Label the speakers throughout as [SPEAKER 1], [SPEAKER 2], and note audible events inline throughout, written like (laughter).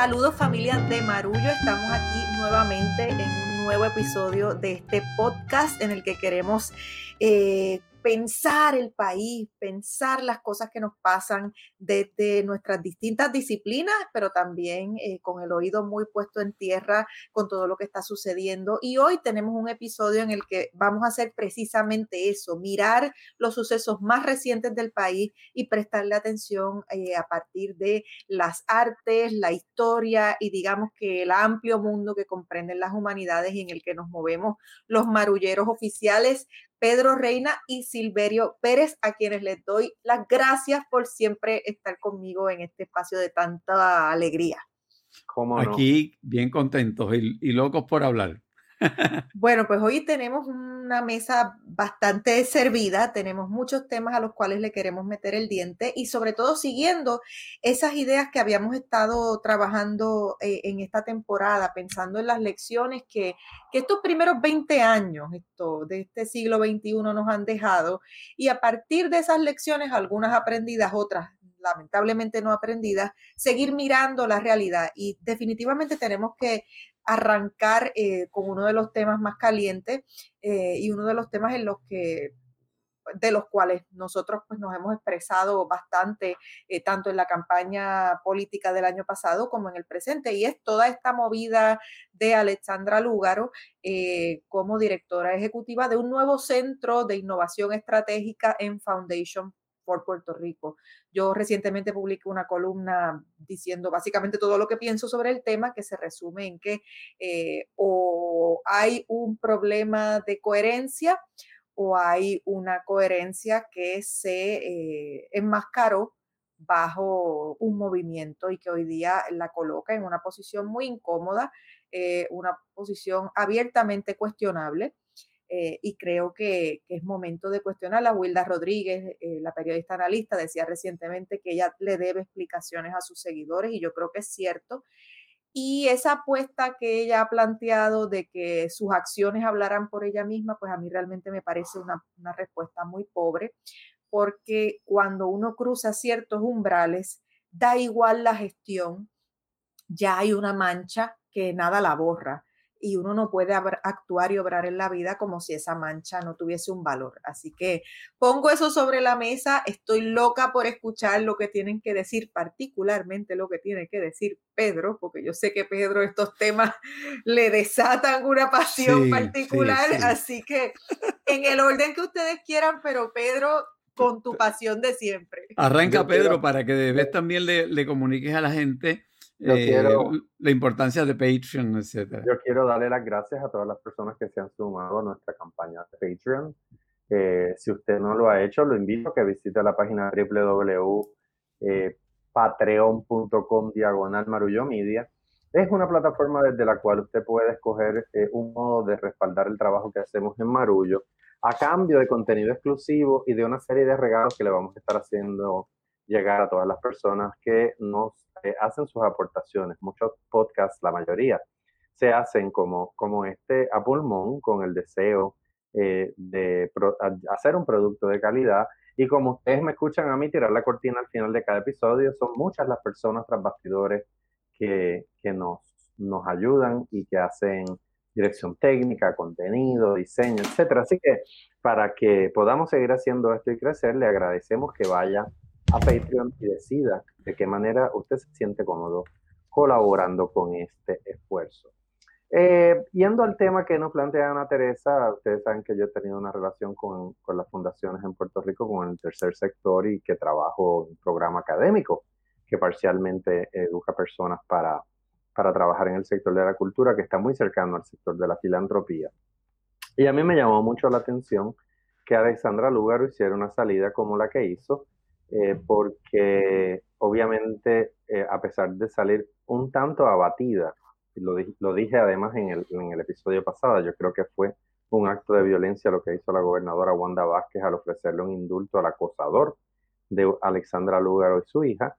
[SPEAKER 1] Saludos familia de Marullo, estamos aquí nuevamente en un nuevo episodio de este podcast en el que queremos eh, pensar el país, pensar las cosas que nos pasan desde nuestras distintas disciplinas, pero también eh, con el oído muy puesto en tierra con todo lo que está sucediendo. Y hoy tenemos un episodio en el que vamos a hacer precisamente eso, mirar los sucesos más recientes del país y prestarle atención eh, a partir de las artes, la historia y digamos que el amplio mundo que comprenden las humanidades y en el que nos movemos los marulleros oficiales Pedro Reina y Silverio Pérez, a quienes les doy las gracias por siempre estar conmigo en este espacio de tanta alegría.
[SPEAKER 2] Aquí bien contentos y locos por hablar. (laughs)
[SPEAKER 1] Bueno, pues hoy tenemos una mesa bastante servida, tenemos muchos temas a los cuales le queremos meter el diente y sobre todo siguiendo esas ideas que habíamos estado trabajando eh, en esta temporada, pensando en las lecciones que, que estos primeros 20 años esto, de este siglo XXI nos han dejado. Y a partir de esas lecciones, algunas aprendidas, otras lamentablemente no aprendidas, seguir mirando la realidad. Y definitivamente tenemos que arrancar eh, con uno de los temas más calientes eh, y uno de los temas en los que de los cuales nosotros pues, nos hemos expresado bastante, eh, tanto en la campaña política del año pasado como en el presente, y es toda esta movida de Alexandra Lúgaro como directora ejecutiva de un nuevo centro de innovación estratégica en Foundation por Puerto Rico. Yo recientemente publiqué una columna diciendo básicamente todo lo que pienso sobre el tema, que se resume en que eh, o hay un problema de coherencia o hay una coherencia que se eh, enmascaró bajo un movimiento y que hoy día la coloca en una posición muy incómoda, eh, una posición abiertamente cuestionable eh, y creo que, es momento de cuestionar. La Wilda Rodríguez, eh, la periodista analista, decía recientemente que ella le debe explicaciones a sus seguidores y yo creo que es cierto. Y esa apuesta que ella ha planteado de que sus acciones hablarán por ella misma, pues a mí realmente me parece una, una respuesta muy pobre, porque cuando uno cruza ciertos umbrales, da igual la gestión, ya hay una mancha que nada la borra y uno no puede actuar y obrar en la vida como si esa mancha no tuviese un valor. Así que pongo eso sobre la mesa, estoy loca por escuchar lo que tienen que decir, particularmente lo que tiene que decir Pedro, porque yo sé que Pedro estos temas (laughs) le desatan una pasión particular, así que en el orden que ustedes quieran, pero Pedro, con tu pasión de siempre.
[SPEAKER 2] Arranca Pedro para que de vez también le, le comuniques a la gente yo eh, quiero, la importancia de Patreon, etc.
[SPEAKER 3] Yo quiero darle las gracias a todas las personas que se han sumado a nuestra campaña de Patreon. Eh, si usted no lo ha hecho, lo invito a que visite la página www.patreon.com eh, diagonal marullo media. Es una plataforma desde la cual usted puede escoger un modo de respaldar el trabajo que hacemos en Marullo a cambio de contenido exclusivo y de una serie de regalos que le vamos a estar haciendo llegar a todas las personas que nos eh, hacen sus aportaciones. Muchos podcasts, la mayoría, se hacen como, como este a pulmón con el deseo eh, de hacer un producto de calidad. Y como ustedes me escuchan a mí tirar la cortina al final de cada episodio, son muchas las personas tras bastidores que, que nos, nos ayudan y que hacen dirección técnica, contenido, diseño, etcétera. Así que para que podamos seguir haciendo esto y crecer, le agradecemos que vaya a Patreon y decida de qué manera usted se siente cómodo colaborando con este esfuerzo. Eh, yendo al tema que nos plantea Ana Teresa, ustedes saben que yo he tenido una relación con, con, las fundaciones en Puerto Rico, con el tercer sector y que trabajo en un programa académico que parcialmente educa personas para, para trabajar en el sector de la cultura, que está muy cercano al sector de la filantropía. Y a mí me llamó mucho la atención que Alexandra Lugaro hiciera una salida como la que hizo, eh, porque obviamente eh, a pesar de salir un tanto abatida, lo, lo dije además en el, en el, episodio pasado, yo creo que fue un acto de violencia lo que hizo la gobernadora Wanda Vázquez al ofrecerle un indulto al acosador de Alexandra Lúgaro y su hija.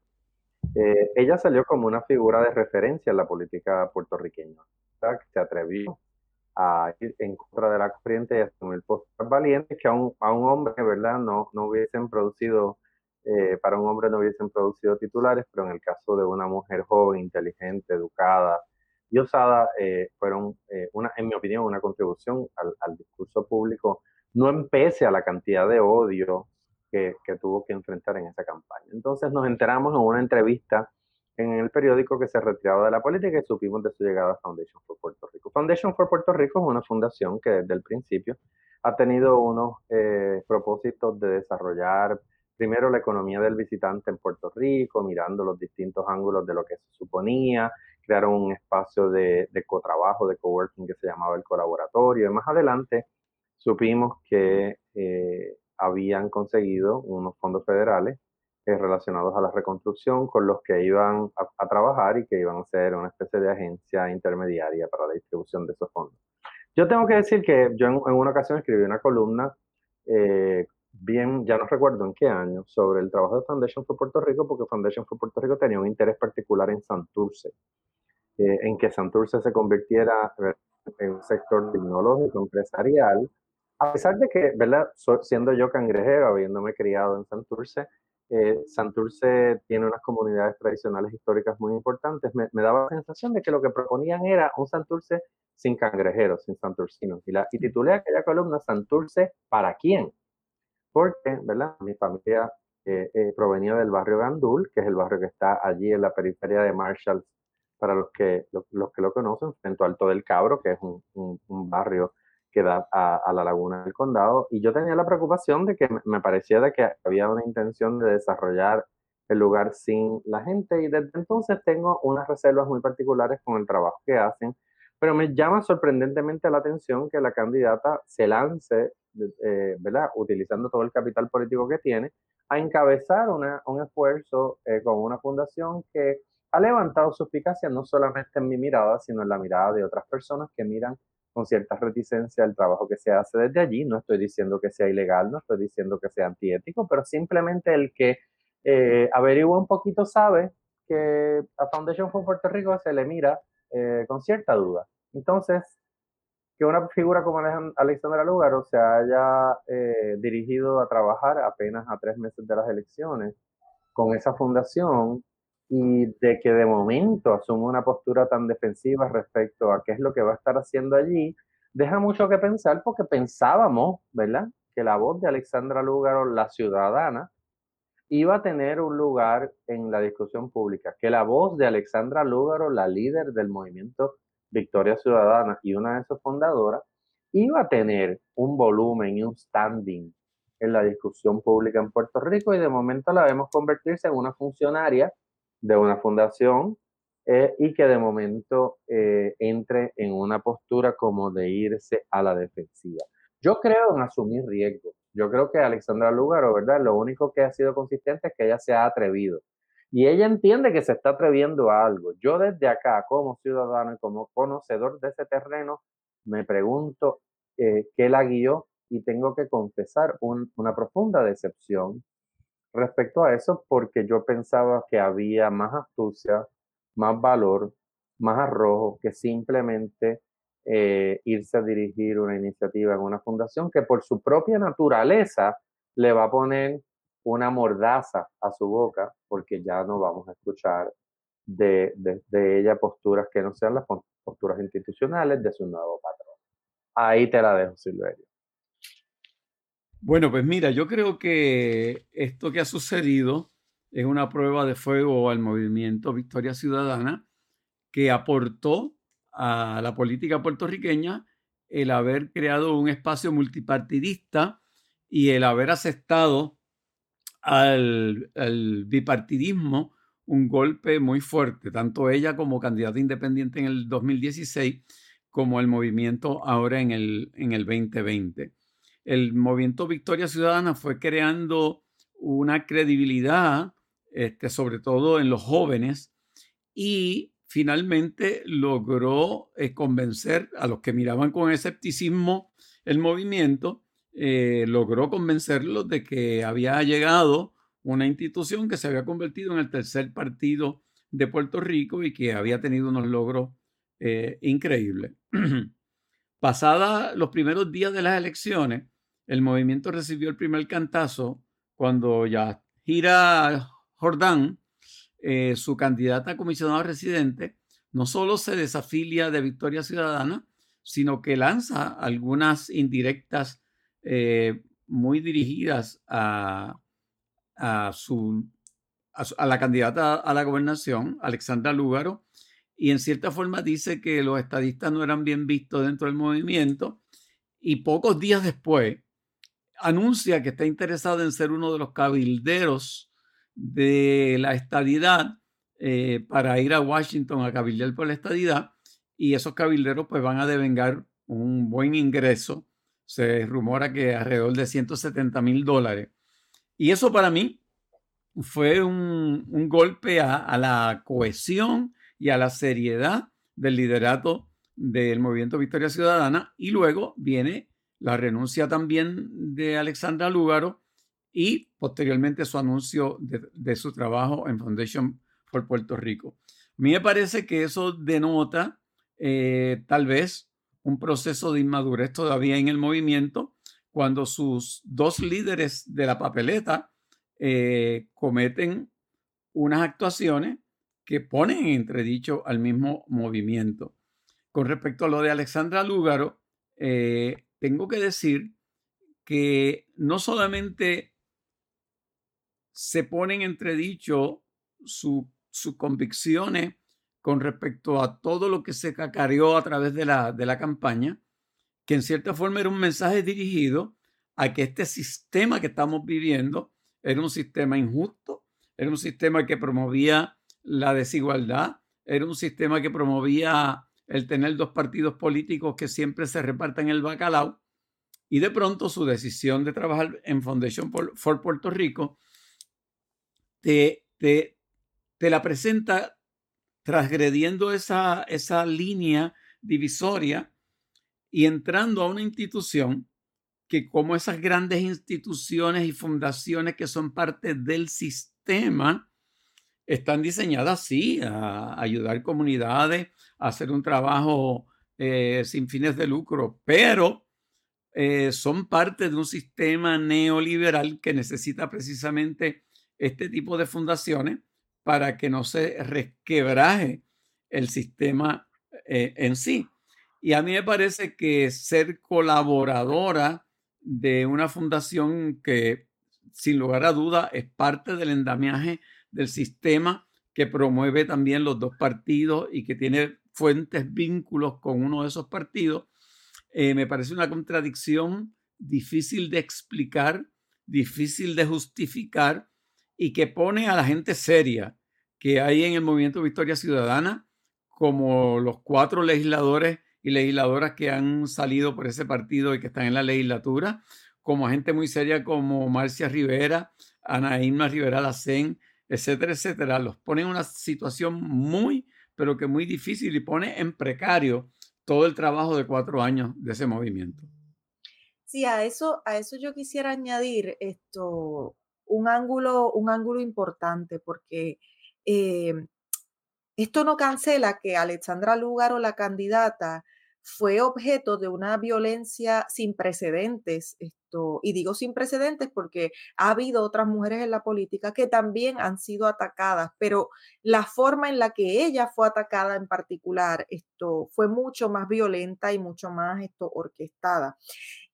[SPEAKER 3] Eh, ella salió como una figura de referencia en la política puertorriqueña, que se atrevió a ir en contra de la corriente y asumir postura valientes que a un, a un hombre, ¿verdad?, no, no hubiesen producido eh, para un hombre no hubiesen producido titulares, pero en el caso de una mujer joven, inteligente, educada y osada, eh, fueron, una, en mi opinión, una contribución al, discurso público, no empece a la cantidad de odio que, que, tuvo que enfrentar en esa campaña. Entonces nos enteramos en una entrevista en el periódico que se retiraba de la política y supimos de su llegada a Foundation for Puerto Rico. Foundation for Puerto Rico es una fundación que desde el principio ha tenido unos eh, propósitos de desarrollar primero la economía del visitante en Puerto Rico, mirando los distintos ángulos de lo que se suponía, crearon un espacio de, de cotrabajo, de coworking que se llamaba el colaboratorio, y más adelante supimos que eh, habían conseguido unos fondos federales eh, relacionados a la reconstrucción con los que iban a, trabajar y que iban a ser una especie de agencia intermediaria para la distribución de esos fondos. Yo tengo que decir que yo en, una ocasión escribí una columna, eh, bien, ya no recuerdo en qué año, sobre el trabajo de Foundation for Puerto Rico, porque Foundation for Puerto Rico tenía un interés particular en Santurce, eh, en que Santurce se convirtiera en un sector tecnológico, empresarial, a pesar de que, ¿verdad? siendo yo cangrejero, habiéndome criado en Santurce, eh, Santurce tiene unas comunidades tradicionales históricas muy importantes, me, daba la sensación de que lo que proponían era un Santurce sin cangrejeros, sin santurcinos. Y, la, y titulé aquella columna Santurce para quién. Porque, ¿verdad? Mi familia eh, eh, provenía del barrio Gandul, que es el barrio que está allí en la periferia de Marshall, para los que, los, que lo conocen, frente al Alto del Cabro, que es un, un barrio que da a, la laguna del condado. Y yo tenía la preocupación de que me parecía de que había una intención de desarrollar el lugar sin la gente y desde entonces tengo unas reservas muy particulares con el trabajo que hacen, pero me llama sorprendentemente la atención que la candidata se lance, eh, ¿verdad? Utilizando todo el capital político que tiene, a encabezar una, un esfuerzo eh, con una fundación que ha levantado suspicacia no solamente en mi mirada, sino en la mirada de otras personas que miran con cierta reticencia el trabajo que se hace desde allí. No estoy diciendo que sea ilegal, no estoy diciendo que sea antiético, pero simplemente el que eh, averigua un poquito sabe que a Foundation for Puerto Rico se le mira eh, con cierta duda. Entonces, que una figura como Alexandra Lugaro se haya eh, dirigido a trabajar apenas a tres meses de las elecciones con esa fundación y de que de momento asume una postura tan defensiva respecto a qué es lo que va a estar haciendo allí, deja mucho que pensar porque pensábamos, ¿verdad?, que la voz de Alexandra Lúgaro, la ciudadana, iba a tener un lugar en la discusión pública, que la voz de Alexandra Lúgaro, la líder del movimiento Victoria Ciudadana y una de sus fundadoras, iba a tener un volumen y un standing en la discusión pública en Puerto Rico y de momento la vemos convertirse en una funcionaria de una fundación eh, y que de momento eh, entre en una postura como de irse a la defensiva. Yo creo en asumir riesgos. Yo creo que Alexandra Lugaro, ¿verdad? Lo único que ha sido consistente es que ella se ha atrevido. Y ella entiende que se está atreviendo a algo. Yo desde acá, como ciudadano y como conocedor de ese terreno, me pregunto eh, qué la guió y tengo que confesar una profunda decepción respecto a eso porque yo pensaba que había más astucia, más valor, más arrojo que simplemente eh, irse a dirigir una iniciativa en una fundación que por su propia naturaleza le va a poner una mordaza a su boca porque ya no vamos a escuchar de, de ella posturas que no sean las posturas institucionales de su nuevo patrón. Ahí te la dejo, Silverio.
[SPEAKER 2] Bueno, pues mira, yo creo que esto que ha sucedido es una prueba de fuego al movimiento Victoria Ciudadana que aportó a la política puertorriqueña el haber creado un espacio multipartidista y el haber aceptado al, bipartidismo un golpe muy fuerte, tanto ella como candidata independiente en el 2016 como el movimiento ahora en el, en el 2020 el movimiento Victoria Ciudadana fue creando una credibilidad, este, sobre todo en los jóvenes, y finalmente logró eh, convencer a los que miraban con escepticismo el movimiento, eh, logró convencerlos de que había llegado una institución que se había convertido en el tercer partido de Puerto Rico y que había tenido unos logros eh, increíbles. (clears throat) Pasada los primeros días de las elecciones, el movimiento recibió el primer cantazo cuando ya Gira Jordán, eh, su candidata a comisionado residente, no solo se desafilia de Victoria Ciudadana, sino que lanza algunas indirectas eh, muy dirigidas a, su, a, la candidata a la gobernación, Alexandra Lúgaro, y en cierta forma dice que los estadistas no eran bien vistos dentro del movimiento, y pocos días después anuncia que está interesado en ser uno de los cabilderos de la estadidad eh, para ir a Washington a cabildear por la estadidad y esos cabilderos pues van a devengar un buen ingreso. Se rumora que alrededor de 170 mil dólares. Y eso para mí fue un, golpe a, la cohesión y a la seriedad del liderato del movimiento Victoria Ciudadana. Y luego viene la renuncia también de Alexandra Lúgaro y posteriormente su anuncio de, su trabajo en Foundation for Puerto Rico. A mí me parece que eso denota eh, tal vez un proceso de inmadurez todavía en el movimiento cuando sus dos líderes de la papeleta eh, cometen unas actuaciones que ponen en entredicho al mismo movimiento. Con respecto a lo de Alexandra Lúgaro, eh, tengo que decir que no solamente se ponen en entredicho sus convicciones con respecto a todo lo que se cacareó a través de la, de la campaña, que en cierta forma era un mensaje dirigido a que este sistema que estamos viviendo era un sistema injusto, era un sistema que promovía la desigualdad, era un sistema que promovía el tener dos partidos políticos que siempre se repartan el bacalao, y de pronto su decisión de trabajar en Foundation for Puerto Rico te, te, te la presenta transgrediendo esa, esa línea divisoria y entrando a una institución que como esas grandes instituciones y fundaciones que son parte del sistema, están diseñadas, sí, a ayudar comunidades, a hacer un trabajo eh, sin fines de lucro, pero eh, son parte de un sistema neoliberal que necesita precisamente este tipo de fundaciones para que no se resquebraje el sistema eh, en sí. Y a mí me parece que ser colaboradora de una fundación que sin lugar a duda es parte del endamiaje del sistema que promueve también los dos partidos y que tiene fuentes vínculos con uno de esos partidos, eh, me parece una contradicción difícil de explicar, difícil de justificar y que pone a la gente seria que hay en el movimiento Victoria Ciudadana, como los cuatro legisladores y legisladoras que han salido por ese partido y que están en la legislatura, como gente muy seria como Marcia Rivera, Ana Rivera Lacén, etcétera, etcétera, los pone en una situación muy, pero que muy difícil y pone en precario todo el trabajo de cuatro años de ese movimiento.
[SPEAKER 1] Sí, a eso, a eso yo quisiera añadir esto, un ángulo, un ángulo importante, porque eh, esto no cancela que Alexandra Lúgaro, la candidata, fue objeto de una violencia sin precedentes. Esto, y digo sin precedentes porque ha habido otras mujeres en la política que también han sido atacadas, pero la forma en la que ella fue atacada en particular esto, fue mucho más violenta y mucho más esto, orquestada.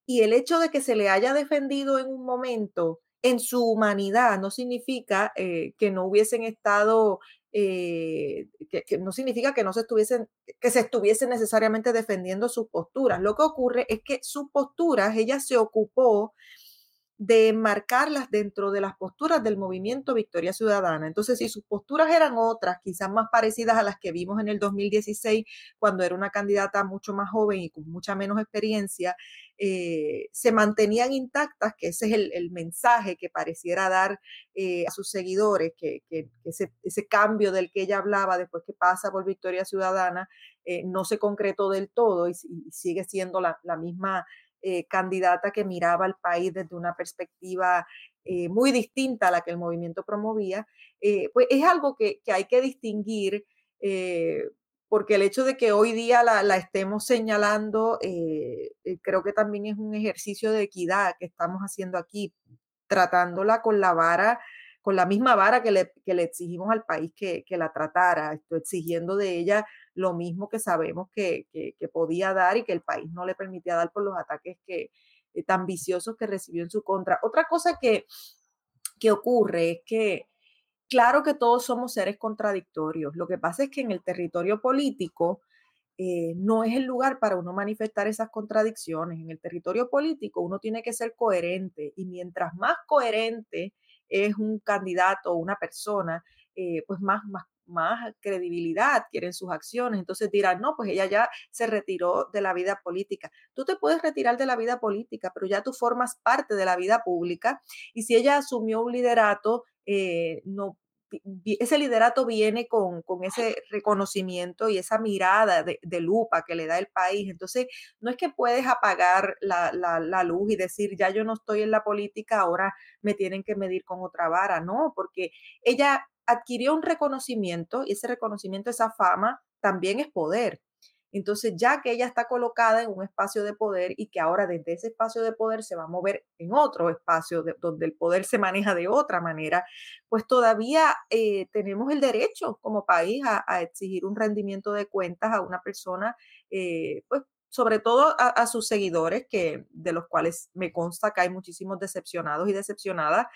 [SPEAKER 1] Y el hecho de que se le haya defendido en un momento en su humanidad no significa eh, que no hubiesen estado, eh, que, no significa que no se estuviesen, que se estuviesen necesariamente defendiendo sus posturas. Lo que ocurre es que sus posturas, ella se ocupó de marcarlas dentro de las posturas del movimiento Victoria Ciudadana. Entonces, si sus posturas eran otras, quizás más parecidas a las que vimos en el 2016, cuando era una candidata mucho más joven y con mucha menos experiencia, eh, se mantenían intactas, que ese es el, mensaje que pareciera dar eh, a sus seguidores, que, ese, cambio del que ella hablaba después que pasa por Victoria Ciudadana eh, no se concretó del todo y, sigue siendo la, la misma eh, candidata que miraba al país desde una perspectiva eh, muy distinta a la que el movimiento promovía, eh, pues es algo que, hay que distinguir porque el hecho de que hoy día la, estemos señalando, creo que también es un ejercicio de equidad que estamos haciendo aquí, tratándola con la vara con la misma vara que le, exigimos al país que, la tratara, exigiendo de ella lo mismo que sabemos que, podía dar y que el país no le permitía dar por los ataques que, eh, tan viciosos que recibió en su contra. Otra cosa que, que ocurre es que, claro que todos somos seres contradictorios. Lo que pasa es que en el territorio político, eh, no es el lugar para uno manifestar esas contradicciones. En el territorio político uno tiene que ser coherente y mientras más coherente es un candidato o una persona, eh, pues más, más, más credibilidad quieren sus acciones. Entonces dirán, no, pues ella ya se retiró de la vida política. Tú te puedes retirar de la vida política, pero ya tú formas parte de la vida pública y si ella asumió un liderato, eh, no, ese liderato viene con, ese reconocimiento y esa mirada de, lupa que le da el país. Entonces, no es que puedes apagar la, la, luz y decir, ya yo no estoy en la política, ahora me tienen que medir con otra vara, no, porque ella adquirió un reconocimiento y ese reconocimiento, esa fama, también es poder. Entonces, ya que ella está colocada en un espacio de poder y que ahora desde ese espacio de poder se va a mover en otro espacio donde el poder se maneja de otra manera, pues todavía eh, tenemos el derecho como país a, exigir un rendimiento de cuentas a una persona, eh, pues sobre todo a, sus seguidores, que, de los cuales me consta que hay muchísimos decepcionados y decepcionadas.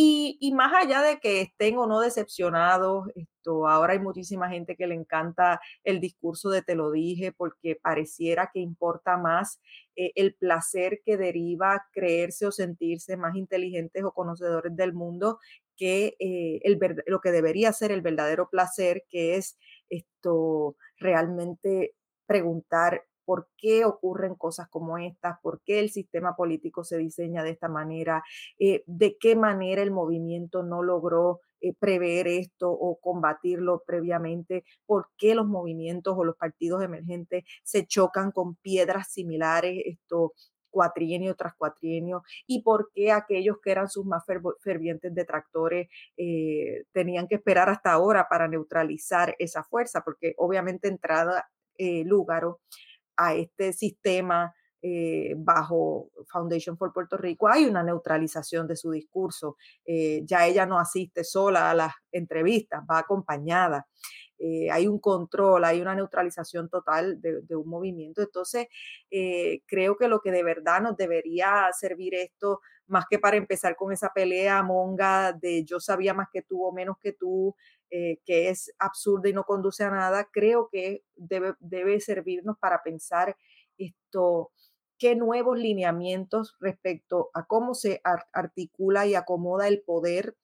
[SPEAKER 1] Y, más allá de que estén o no decepcionados, esto, ahora hay muchísima gente que le encanta el discurso de te lo dije, porque pareciera que importa más eh, el placer que deriva creerse o sentirse más inteligentes o conocedores del mundo que eh, el, lo que debería ser el verdadero placer, que es esto realmente preguntar por qué ocurren cosas como estas, por qué el sistema político se diseña de esta manera, eh, de qué manera el movimiento no logró eh, prever esto o combatirlo previamente, por qué los movimientos o los partidos emergentes se chocan con piedras similares, esto cuatrienio tras cuatrienio y por qué aquellos que eran sus más fervientes detractores eh, tenían que esperar hasta ahora para neutralizar esa fuerza, porque obviamente entrada eh, Lúgaro a este sistema eh, bajo Foundation for Puerto Rico, hay una neutralización de su discurso. Eh, ya ella no asiste sola a las entrevistas, va acompañada. Eh, hay un control, hay una neutralización total de, un movimiento. Entonces, creo que lo que de verdad nos debería servir esto, más que para empezar con esa pelea monga de yo sabía más que tú o menos que tú, eh, que es absurda y no conduce a nada, creo que debe, debe servirnos para pensar esto, qué nuevos lineamientos respecto a cómo se articula y acomoda el poder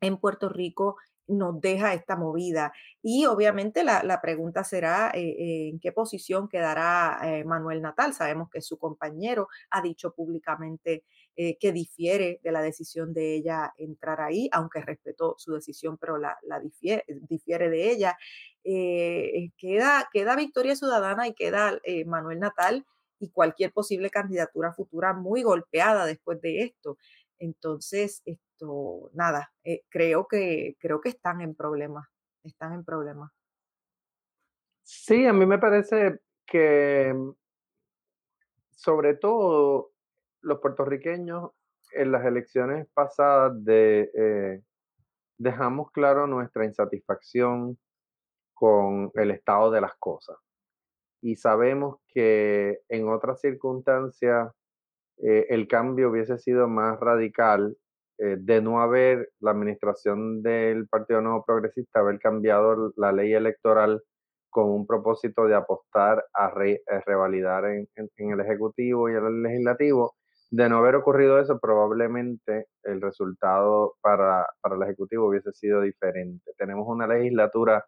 [SPEAKER 1] en Puerto Rico nos deja esta movida. Y obviamente la, pregunta será eh, en qué posición quedará eh, Manuel Natal. Sabemos que su compañero ha dicho públicamente que difiere de la decisión de ella entrar ahí, aunque respetó su decisión, pero la, difiere, de ella. queda, queda Victoria Ciudadana y queda Manuel Natal y cualquier posible candidatura futura muy golpeada después de esto. Entonces, nada, eh, creo, que, creo que están en problemas, están en problemas.
[SPEAKER 3] Sí, a mí me parece que sobre todo los puertorriqueños en las elecciones pasadas eh, dejamos claro nuestra insatisfacción con el estado de las cosas. Y sabemos que en otras circunstancias eh, el cambio hubiese sido más radical eh, de no haber la administración del Partido Nuevo Progresista, haber cambiado la ley electoral con un propósito de apostar a, revalidar en, el Ejecutivo y en el Legislativo. De no haber ocurrido eso, probablemente el resultado para, para el Ejecutivo hubiese sido diferente. Tenemos una legislatura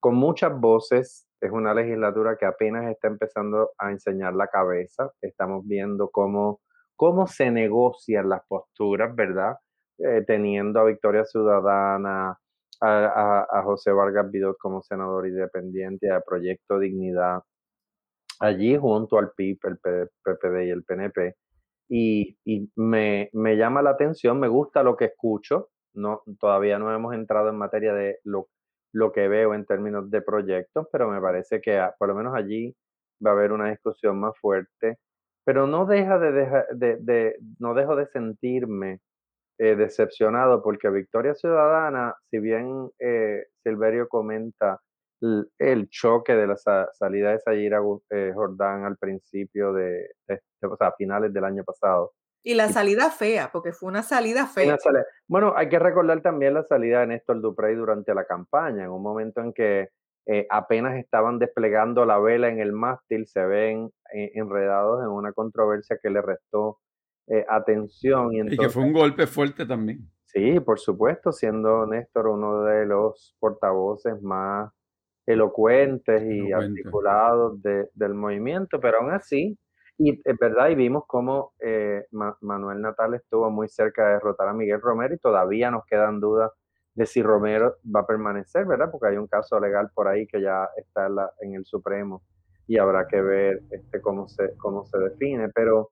[SPEAKER 3] con muchas voces, es una legislatura que apenas está empezando a enseñar la cabeza. Estamos viendo cómo cómo se negocian las posturas, ¿verdad? Eh, teniendo a Victoria Ciudadana, a, José Vargas Vidot como senador independiente, a Proyecto Dignidad, allí junto al PIB, el PPD y el PNP. Y, me, llama la atención, me gusta lo que escucho. No, todavía no hemos entrado en materia de lo, lo que veo en términos de proyectos, pero me parece que por lo menos allí va a haber una discusión más fuerte pero no deja de, de, no dejo de sentirme eh, decepcionado porque Victoria Ciudadana, si bien eh, Silverio comenta el, choque de la salida de Sayira eh, Jordán al principio de, o sea, a finales del año pasado.
[SPEAKER 1] Y la salida fea, porque fue una salida fea.
[SPEAKER 3] Bueno, hay que recordar también la salida de Néstor Duprey durante la campaña, en un momento en que apenas estaban desplegando la vela en el mástil, se ven enredados en una controversia que le restó eh, atención.
[SPEAKER 2] Y, que fue un golpe fuerte también.
[SPEAKER 3] Sí, por supuesto, siendo Néstor uno de los portavoces más elocuentes y articulados del movimiento, pero aún así, y es verdad, y vimos cómo eh, Manuel Natal estuvo muy cerca de derrotar a Miguel Romero y todavía nos quedan dudas de si Romero va a permanecer, ¿verdad? Porque hay un caso legal por ahí que ya está en, en el Supremo y habrá que ver este, cómo, se, cómo se define, pero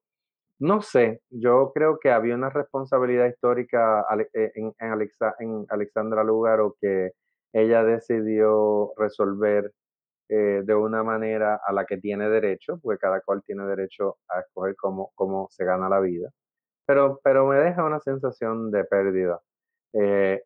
[SPEAKER 3] no sé, yo creo que había una responsabilidad histórica eh, en, en, Alexandra Lúgaro que ella decidió resolver eh, de una manera a la que tiene derecho, porque cada cual tiene derecho a escoger cómo, cómo se gana la vida, pero, pero me deja una sensación de pérdida. Eh,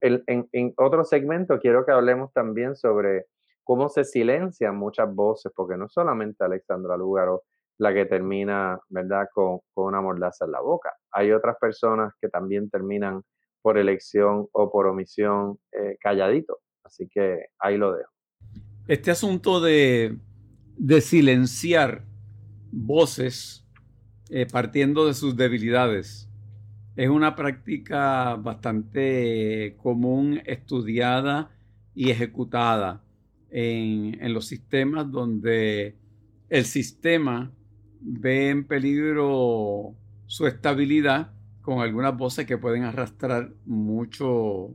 [SPEAKER 3] en, en, otro segmento quiero que hablemos también sobre cómo se silencian muchas voces, porque no solamente Alexandra Lúgaro la que termina, ¿verdad?, con, una mordaza en la boca. Hay otras personas que también terminan por elección o por omisión eh, calladito. Así que ahí lo dejo.
[SPEAKER 2] Este asunto de, silenciar voces eh, partiendo de sus debilidades es una práctica bastante común, estudiada y ejecutada en, en los sistemas donde el sistema ve en peligro su estabilidad con algunas voces que pueden arrastrar mucho,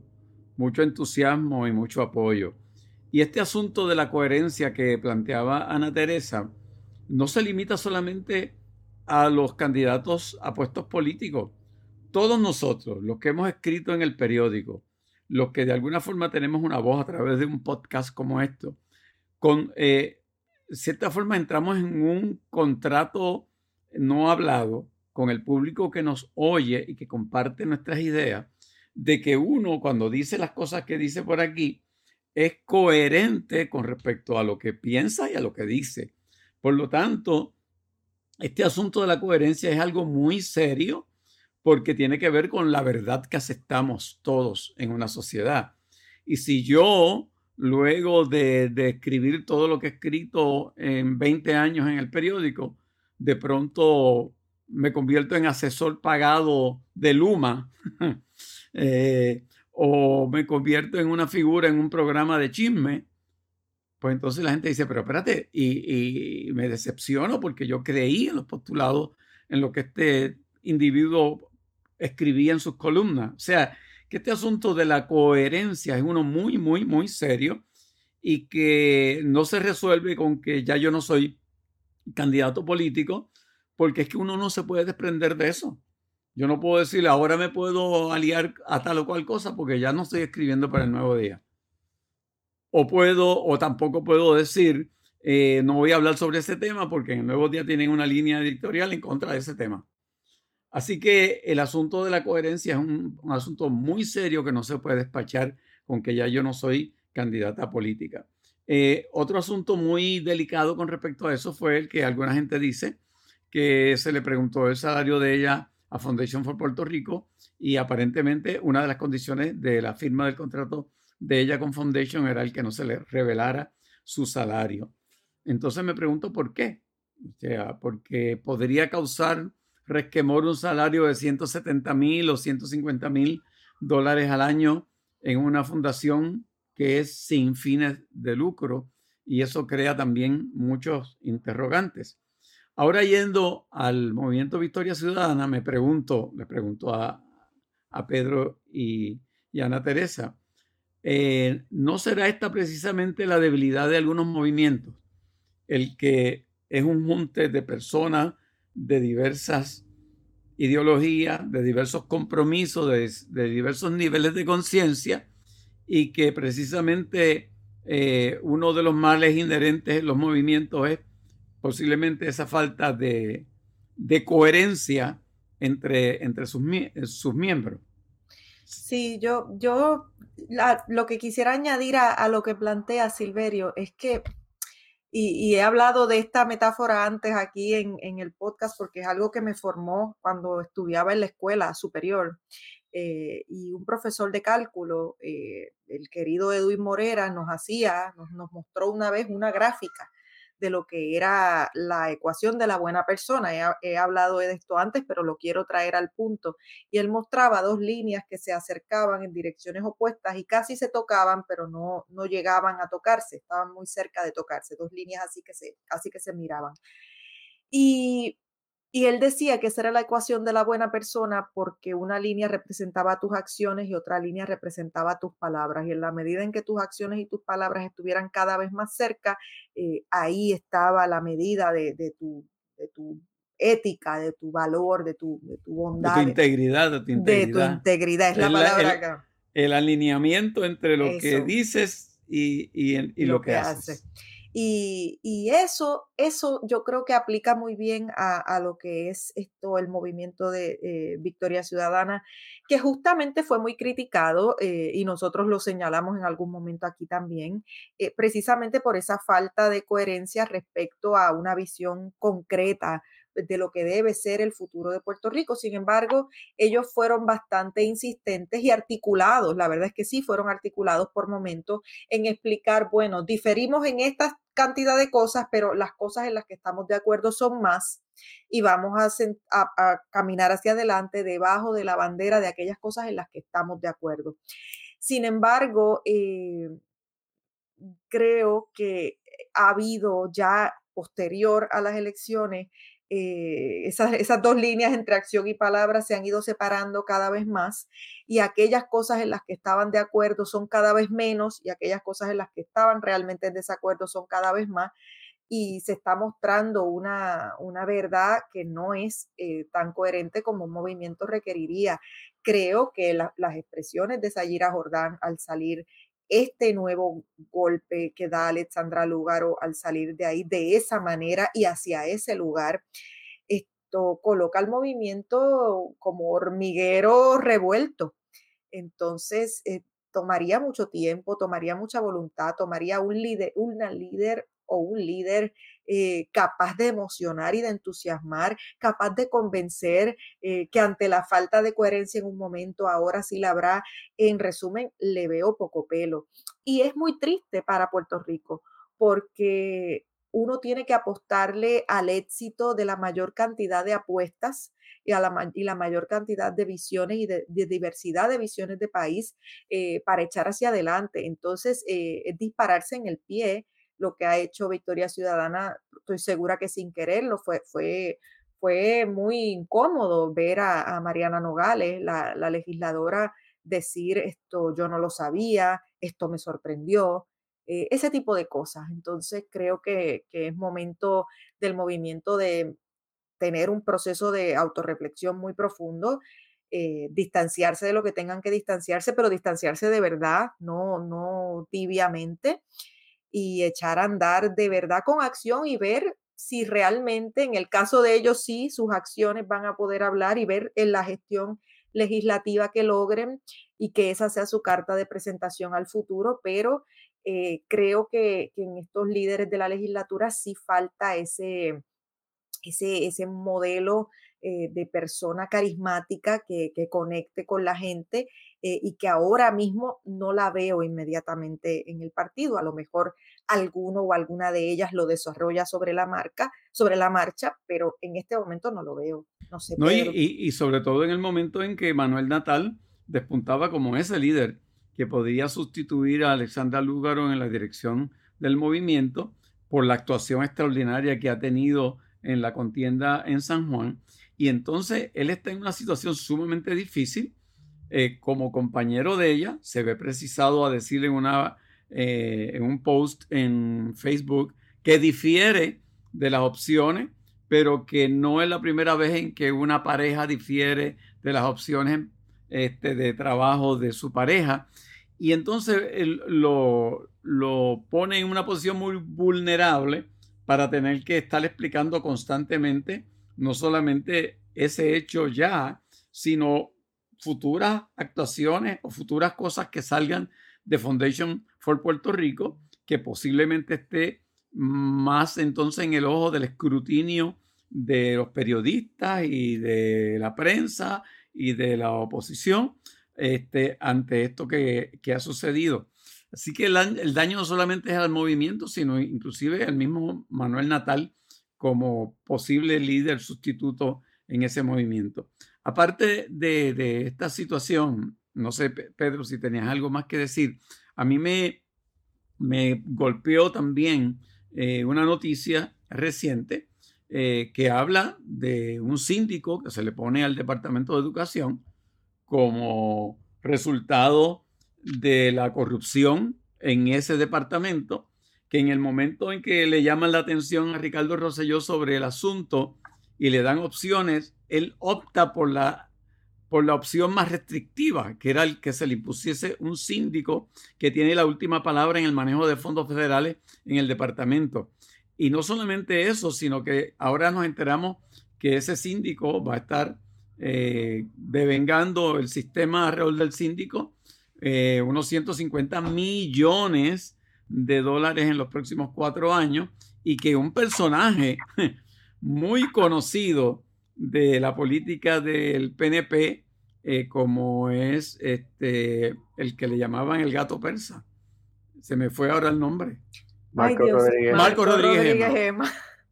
[SPEAKER 2] mucho entusiasmo y mucho apoyo. Y este asunto de la coherencia que planteaba Ana Teresa no se limita solamente a los candidatos a puestos políticos. Todos nosotros, los que hemos escrito en el periódico, los que de alguna forma tenemos una voz a través de un podcast como esto, con eh, cierta forma entramos en un contrato no hablado con el público que nos oye y que comparte nuestras ideas, de que uno cuando dice las cosas que dice por aquí es coherente con respecto a lo que piensa y a lo que dice. Por lo tanto, este asunto de la coherencia es algo muy serio porque tiene que ver con la verdad que aceptamos todos en una sociedad. Y si yo luego de, escribir todo lo que he escrito en 20 años en el periódico, de pronto me convierto en asesor pagado de Luma (laughs) eh, o me convierto en una figura en un programa de chisme, pues entonces la gente dice, pero espérate, y, y me decepciono porque yo creí en los postulados, en lo que este individuo escribía en sus columnas. O sea, que este asunto de la coherencia es uno muy, muy, muy serio y que no se resuelve con que ya yo no soy candidato político, porque es que uno no se puede desprender de eso. Yo no puedo decir, ahora me puedo aliar a tal o cual cosa porque ya no estoy escribiendo para el nuevo día. O puedo, o tampoco puedo decir, eh, no voy a hablar sobre ese tema porque en el nuevo día tienen una línea editorial en contra de ese tema. Así que el asunto de la coherencia es un, asunto muy serio que no se puede despachar con que ya yo no soy candidata política. Eh, otro asunto muy delicado con respecto a eso fue el que alguna gente dice que se le preguntó el salario de ella a Foundation for Puerto Rico y aparentemente una de las condiciones de la firma del contrato de ella con Foundation era el que no se le revelara su salario. Entonces me pregunto por qué. O sea, porque podría causar resquemor un salario de 170 mil o 150 mil dólares al año en una fundación que es sin fines de lucro y eso crea también muchos interrogantes. Ahora yendo al movimiento Victoria Ciudadana, me pregunto, le pregunto a, Pedro y, a Ana Teresa, eh, ¿no será esta precisamente la debilidad de algunos movimientos? El que es un junte de personas de diversas ideologías, de diversos compromisos, de, diversos niveles de conciencia y que precisamente eh, uno de los males inherentes en los movimientos es posiblemente esa falta de, coherencia entre, entre sus, sus miembros.
[SPEAKER 1] Sí, yo, yo lo que quisiera añadir a, lo que plantea Silverio es que, y, he hablado de esta metáfora antes aquí en, el podcast porque es algo que me formó cuando estudiaba en la escuela superior. Eh, y un profesor de cálculo, eh, el querido Edwin Morera, nos hacía, nos mostró una vez una gráfica de lo que era la ecuación de la buena persona. He, hablado de esto antes, pero lo quiero traer al punto. Y él mostraba dos líneas que se acercaban en direcciones opuestas y casi se tocaban, pero no, no llegaban a tocarse, estaban muy cerca de tocarse, dos líneas así que se, casi que se miraban. Y y él decía que esa era la ecuación de la buena persona porque una línea representaba tus acciones y otra línea representaba tus palabras. Y en la medida en que tus acciones y tus palabras estuvieran cada vez más cerca, eh, ahí estaba la medida de, tu, de tu ética, de tu valor, de tu, de tu bondad.
[SPEAKER 2] De tu integridad, de tu integridad.
[SPEAKER 1] De tu integridad, es la palabra acá.
[SPEAKER 2] El alineamiento entre lo que dices y, y, lo, que, haces.
[SPEAKER 1] Y, eso, eso yo creo que aplica muy bien a, lo que es esto, el movimiento de eh, Victoria Ciudadana, que justamente fue muy criticado eh, y nosotros lo señalamos en algún momento aquí también, eh, precisamente por esa falta de coherencia respecto a una visión concreta de lo que debe ser el futuro de Puerto Rico. Sin embargo, ellos fueron bastante insistentes y articulados, la verdad es que sí, fueron articulados por momentos en explicar, bueno, diferimos en estas cantidad de cosas, pero las cosas en las que estamos de acuerdo son más y vamos a, caminar hacia adelante debajo de la bandera de aquellas cosas en las que estamos de acuerdo. Sin embargo, eh, creo que ha habido ya posterior a las elecciones eh, esas, esas, dos líneas entre acción y palabra se han ido separando cada vez más y aquellas cosas en las que estaban de acuerdo son cada vez menos y aquellas cosas en las que estaban realmente en desacuerdo son cada vez más y se está mostrando una, una verdad que no es eh, tan coherente como un movimiento requeriría. Creo que las expresiones de Sayira Jordán al salir este nuevo golpe que da Alexandra Lúgaro al salir de ahí de esa manera y hacia ese lugar, esto coloca al movimiento como hormiguero revuelto. Entonces, eh, tomaría mucho tiempo, tomaría mucha voluntad, tomaría un líder, una líder o un líder eh, capaz de emocionar y de entusiasmar, capaz de convencer eh, que ante la falta de coherencia en un momento, ahora sí la habrá. En resumen, le veo poco pelo. Y es muy triste para Puerto Rico porque uno tiene que apostarle al éxito de la mayor cantidad de apuestas y, a la, mayor cantidad de visiones y de, diversidad de visiones de país eh, para echar hacia adelante. Entonces, es dispararse en el pie lo que ha hecho Victoria Ciudadana, estoy segura que sin quererlo, fue, fue, fue muy incómodo ver a, Mariana Nogales, la, legisladora, decir esto yo no lo sabía, esto me sorprendió, eh, ese tipo de cosas. Entonces creo que, es momento del movimiento de tener un proceso de autorreflexión muy profundo, eh, distanciarse de lo que tengan que distanciarse, pero distanciarse de verdad, no, no tibiamente y echar a andar de verdad con acción y ver si realmente, en el caso de ellos, sí, sus acciones van a poder hablar y ver en la gestión legislativa que logren y que esa sea su carta de presentación al futuro, pero eh, creo que, en estos líderes de la legislatura sí falta ese, ese, ese modelo eh, de persona carismática que, conecte con la gente eh, y que ahora mismo no la veo inmediatamente en el partido. A lo mejor alguno o alguna de ellas lo desarrolla sobre la marca, sobre la marcha, pero en este momento no lo veo. No sé.
[SPEAKER 2] y, sobre todo en el momento en que Manuel Natal despuntaba como ese líder que podía sustituir a Alexandra Lúgaro en la dirección del movimiento por la actuación extraordinaria que ha tenido en la contienda en San Juan y entonces él está en una situación sumamente difícil. Eh, como compañero de ella, se ve precisado a decirle en, una, eh, en un post en Facebook que difiere de las opciones, pero que no es la primera vez en que una pareja difiere de las opciones este, de trabajo de su pareja. Y entonces lo, lo pone en una posición muy vulnerable para tener que estar explicando constantemente no solamente ese hecho ya, sino futuras actuaciones o futuras cosas que salgan de Foundation for Puerto Rico, que posiblemente esté más entonces en el ojo del escrutinio de los periodistas y de la prensa y de la oposición este, ante esto que, ha sucedido. Así que el, daño no solamente es al movimiento, sino inclusive al mismo Manuel Natal como posible líder sustituto en ese movimiento. Aparte de, esta situación, no sé, Pedro, si tenías algo más que decir, a mí me, golpeó también eh, una noticia reciente eh, que habla de un síndico que se le pone al Departamento de Educación como resultado de la corrupción en ese departamento, que en el momento en que le llaman la atención a Ricardo Rosselló sobre el asunto y le dan opciones, él opta por la, por la opción más restrictiva, que era el que se le impusiese un síndico que tiene la última palabra en el manejo de fondos federales en el departamento. Y no solamente eso, sino que ahora nos enteramos que ese síndico va a estar eh, devengando el sistema alrededor del síndico eh, unos 150 millones de dólares en los próximos cuatro años y que un personaje muy conocido de la política del PNP, eh, como es este, el que le llamaban el gato persa. Se me fue ahora el nombre.
[SPEAKER 3] Marco Rodríguez.
[SPEAKER 2] Marco Rodríguez,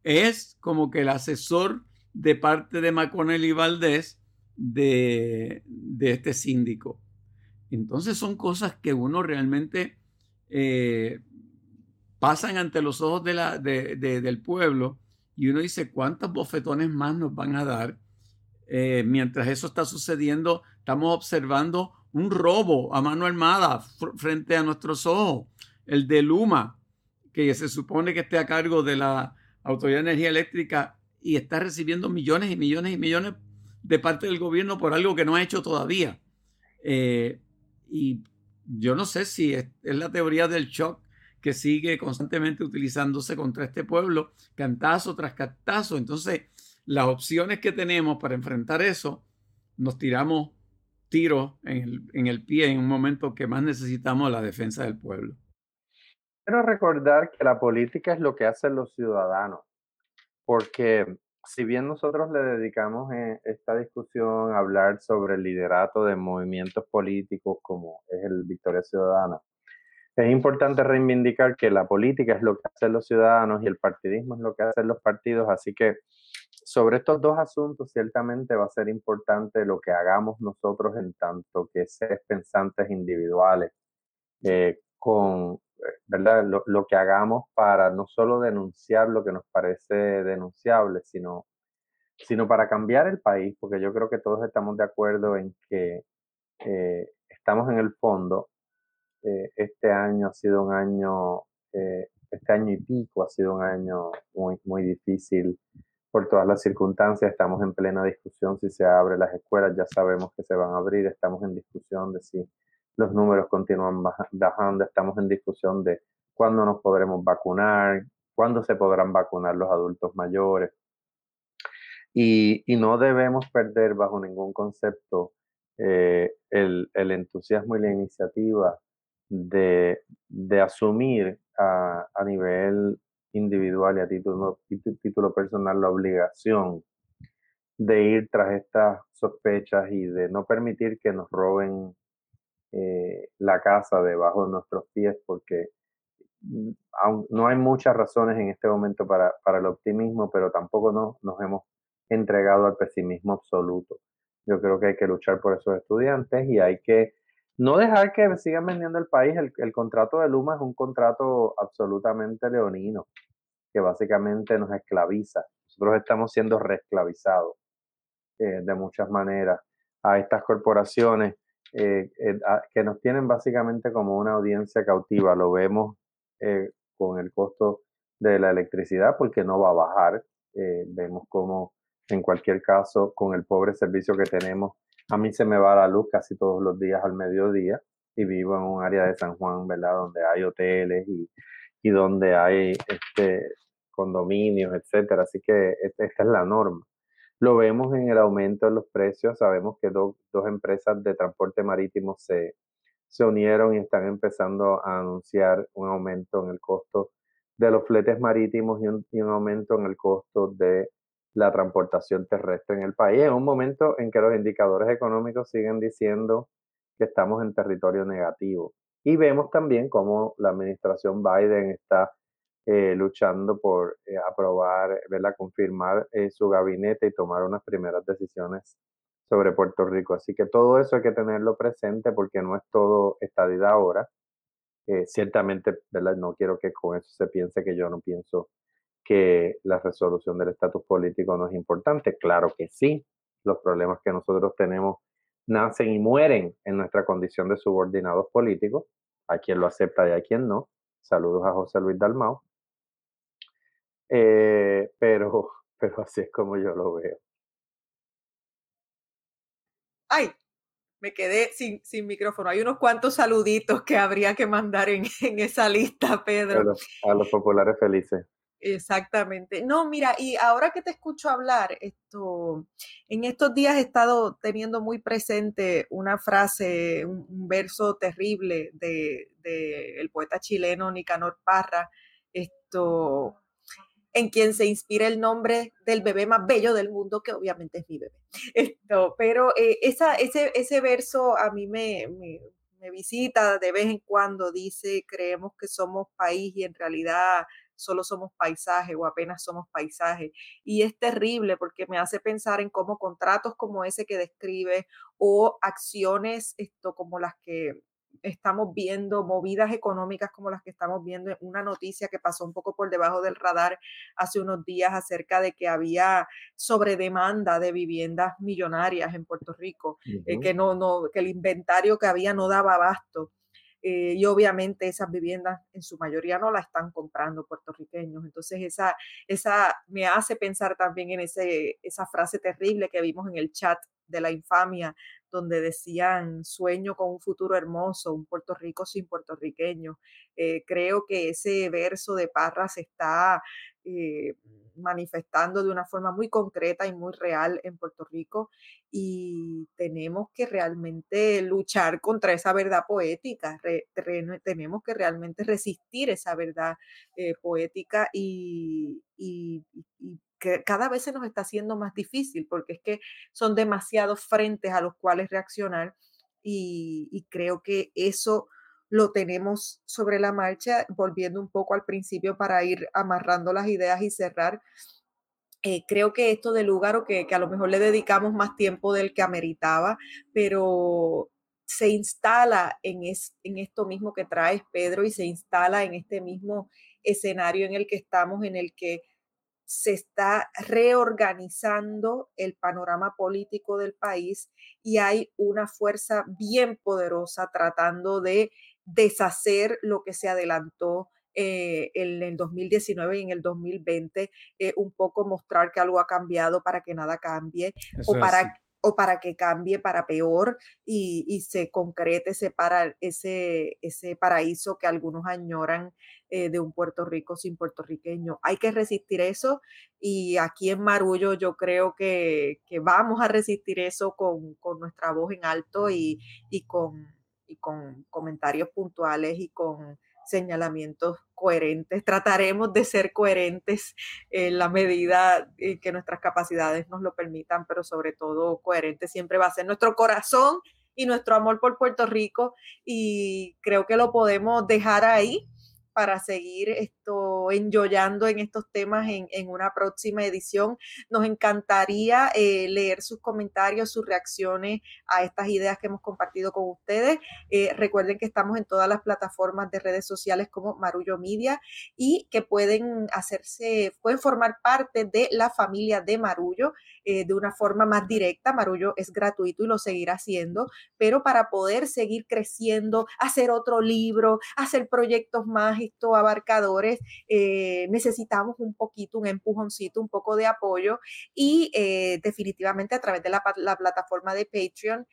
[SPEAKER 2] Es como que el asesor de parte de McConnell y Valdés de, este síndico. Entonces son cosas que uno realmente eh, pasan ante los ojos de la, del pueblo y uno dice, ¿cuántos bofetones más nos van a dar? Eh, mientras eso está sucediendo, estamos observando un robo a mano armada frente a nuestros ojos, el de Luma, que se supone que esté a cargo de la Autoridad de Energía Eléctrica y está recibiendo millones y millones y millones de parte del gobierno por algo que no ha hecho todavía. Eh, y yo no sé si es, la teoría del shock que sigue constantemente utilizándose contra este pueblo, cantazo tras cantazo. Entonces, las opciones que tenemos para enfrentar eso, nos tiramos tiros en el, en el pie en un momento que más necesitamos la defensa del pueblo.
[SPEAKER 3] Quiero recordar que la política es lo que hacen los ciudadanos, porque si bien nosotros le dedicamos eh, esta discusión a hablar sobre el liderato de movimientos políticos como es el Victoria Ciudadana, es importante reivindicar que la política es lo que hacen los ciudadanos y el partidismo es lo que hacen los partidos, así que sobre estos dos asuntos ciertamente va a ser importante lo que hagamos nosotros en tanto que seres pensantes individuales, eh, con ¿verdad? Lo, que hagamos para no solo denunciar lo que nos parece denunciable, sino, sino para cambiar el país, porque yo creo que todos estamos de acuerdo en que eh, estamos en el fondo. Eh, este año ha sido un año, eh, este año y pico ha sido un año muy, muy difícil por todas las circunstancias. Estamos en plena discusión si se abren las escuelas, ya sabemos que se van a abrir, estamos en discusión de si los números continúan bajando, estamos en discusión de cuándo nos podremos vacunar, cuándo se podrán vacunar los adultos mayores. Y, no debemos perder bajo ningún concepto eh, el, entusiasmo y la iniciativa de, asumir a, nivel individual y a título, título personal la obligación de ir tras estas sospechas y de no permitir que nos roben eh, la casa debajo de nuestros pies porque mm, no hay muchas razones en este momento para, el optimismo, pero tampoco no, nos hemos entregado al pesimismo absoluto. Yo creo que hay que luchar por esos estudiantes y hay que no dejar que sigan vendiendo el país. El, contrato de Luma es un contrato absolutamente leonino, que básicamente nos esclaviza. Nosotros estamos siendo reesclavizados eh, de muchas maneras a estas corporaciones eh, que nos tienen básicamente como una audiencia cautiva. Lo vemos eh, con el costo de la electricidad porque no va a bajar. vemos como en cualquier caso con el pobre servicio que tenemos, a mí se me va la luz casi todos los días al mediodía y vivo en un área de San Juan, ¿verdad? Donde hay hoteles y, y donde hay este, condominios, etcétera. Así que esta es la norma. Lo vemos en el aumento de los precios. Sabemos que dos empresas de transporte marítimo se, se unieron y están empezando a anunciar un aumento en el costo de los fletes marítimos y un, y un, aumento en el costo de la transportación terrestre en el país. En un momento en que los indicadores económicos siguen diciendo que estamos en territorio negativo. Y vemos también cómo la administración Biden está eh, luchando por eh, aprobar, ¿verdad? confirmar eh, su gabinete y tomar unas primeras decisiones sobre Puerto Rico. Así que todo eso hay que tenerlo presente porque no es todo estadidad ahora. ciertamente, ¿verdad? No quiero que con eso se piense que yo no pienso que la resolución del estatus político no es importante. Claro que sí. Los problemas que nosotros tenemos nacen y mueren en nuestra condición de subordinados políticos. A quien lo acepta y a quien no. Saludos a José Luis Dalmau. Eh, pero, (laughs) pero así es como yo lo veo.
[SPEAKER 1] Ay, me quedé sin, sin micrófono. Hay unos cuantos saluditos que habría que mandar en, (laughs) en esa lista, Pedro.
[SPEAKER 3] A los, populares felices.
[SPEAKER 1] Exactamente. No, mira, y ahora que te escucho hablar, esto, en estos días he estado teniendo muy presente una frase, un, verso terrible de, de, el poeta chileno Nicanor Parra, esto, en quien se inspira el nombre del bebé más bello del mundo, que obviamente es mi bebé. (laughs) Esto, pero eh, esa, ese, ese verso a mí me, me, me visita de vez en cuando, dice, creemos que somos país y en realidad solo somos paisaje o apenas somos paisaje. Y es terrible porque me hace pensar en cómo contratos como ese que describe o acciones esto como las que estamos viendo, movidas económicas como las que estamos viendo, una noticia que pasó un poco por debajo del radar hace unos días acerca de que había sobredemanda de viviendas millonarias en Puerto Rico, eh, que, no, no, que el inventario que había no daba abasto. Eh, y obviamente esas viviendas en su mayoría no la están comprando puertorriqueños. Entonces esa, esa me hace pensar también en ese, esa frase terrible que vimos en el chat de la infamia donde decían sueño con un futuro hermoso, un Puerto Rico sin puertorriqueños. Eh, creo que ese verso de Parras está eh, manifestando de una forma muy concreta y muy real en Puerto Rico y tenemos que realmente luchar contra esa verdad poética, tenemos que realmente resistir esa verdad eh, poética y, que cada vez se nos está haciendo más difícil porque es que son demasiados frentes a los cuales reaccionar y, creo que eso lo tenemos sobre la marcha, volviendo un poco al principio para ir amarrando las ideas y cerrar. Eh, creo que esto del lugar, o que, que, a lo mejor le dedicamos más tiempo del que ameritaba, pero se instala en, es, en esto mismo que traes, Pedro, y se instala en este mismo escenario en el que estamos, en el que se está reorganizando el panorama político del país y hay una fuerza bien poderosa tratando de deshacer lo que se adelantó eh, en el 2019 y en el 2020, eh, un poco mostrar que algo ha cambiado para que nada cambie o para, o para que cambie para peor y, y se concrete ese, para, ese, ese paraíso que algunos añoran eh, de un Puerto Rico sin puertorriqueño. Hay que resistir eso y aquí en Marullo yo creo que, que vamos a resistir eso con, con nuestra voz en alto y, y, con, y con comentarios puntuales y con señalamientos coherentes. Trataremos de ser coherentes en la medida en que nuestras capacidades nos lo permitan, pero sobre todo coherentes siempre va a ser nuestro corazón y nuestro amor por Puerto Rico y creo que lo podemos dejar ahí para seguir esto enjoyando en estos temas en, una próxima edición. Nos encantaría eh, leer sus comentarios, sus reacciones a estas ideas que hemos compartido con ustedes. Eh, recuerden que estamos en todas las plataformas de redes sociales como Marullo Media y que pueden hacerse, pueden formar parte de la familia de Marullo eh, de una forma más directa. Marullo es gratuito y lo seguirá haciendo, pero para poder seguir creciendo, hacer otro libro, hacer proyectos más abarcadores eh, necesitamos un poquito, un empujoncito, un poco de apoyo y eh, definitivamente a través de la, plataforma de Patreon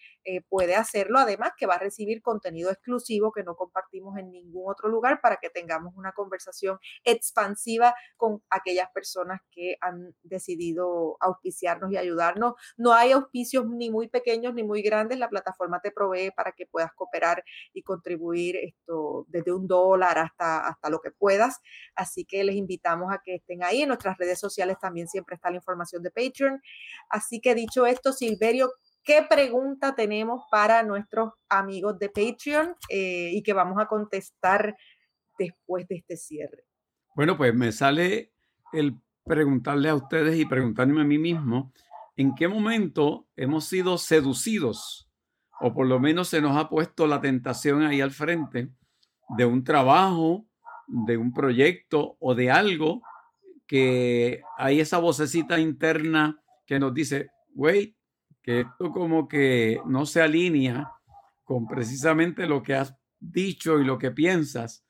[SPEAKER 1] puede hacerlo. Además que va a recibir contenido exclusivo que no compartimos en ningún otro lugar para que tengamos una conversación expansiva con aquellas personas que han decidido auspiciarnos y ayudarnos. No hay auspicios ni muy pequeños ni muy grandes. La plataforma te provee para que puedas cooperar y contribuir esto desde un dólar hasta, hasta lo que puedas. Así que les invitamos a que estén ahí. En nuestras redes sociales también siempre está la información de Patreon. Así que dicho esto, Silverio, ¿qué pregunta tenemos para nuestros amigos de Patreon eh, y que vamos a contestar después de este cierre?
[SPEAKER 2] Bueno, pues me sale el preguntarle a ustedes y preguntarme a mí mismo, ¿en qué momento hemos sido seducidos o por lo menos se nos ha puesto la tentación ahí al frente de un trabajo, de un proyecto o de algo que hay esa vocecita interna que nos dice, güey, que esto como que no se alinea con precisamente lo que has dicho y lo que piensas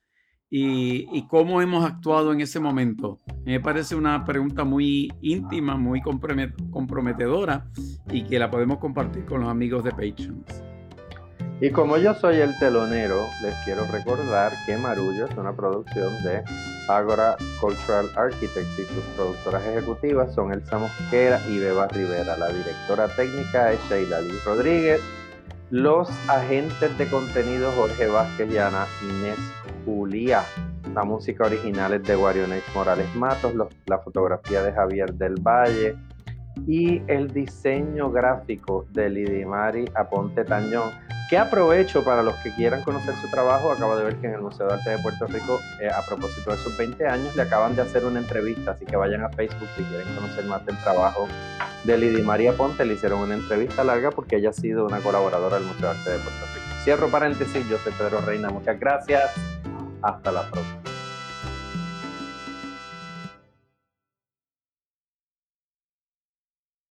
[SPEAKER 2] y, cómo hemos actuado en ese momento. Me parece una pregunta muy íntima, muy comprometedora y que la podemos compartir con los amigos de Patreon.
[SPEAKER 3] Y como yo soy el telonero, les quiero recordar que Marullo es una producción de Agora Cultural Architects y sus productoras ejecutivas son Elsa Mosquera y Beba Rivera. La directora técnica es Sheila Lee Rodríguez. Los agentes de contenido Jorge Vázquez y Ana Inés Julia. La música original es de Guarionex Morales Matos, la fotografía de Javier del Valle y el diseño gráfico de Lidimari Aponte Tañón. Que aprovecho para los que quieran conocer su trabajo. Acabo de ver que en el Museo de Arte de Puerto Rico, eh, a propósito de sus 20 años, le acaban de hacer una entrevista. Así que vayan a Facebook si quieren conocer más del trabajo de Lidy María Ponte. Le hicieron una entrevista larga porque ella ha sido una colaboradora del Museo de Arte de Puerto Rico. Cierro paréntesis, yo soy Pedro Reina. Muchas gracias. Hasta la próxima.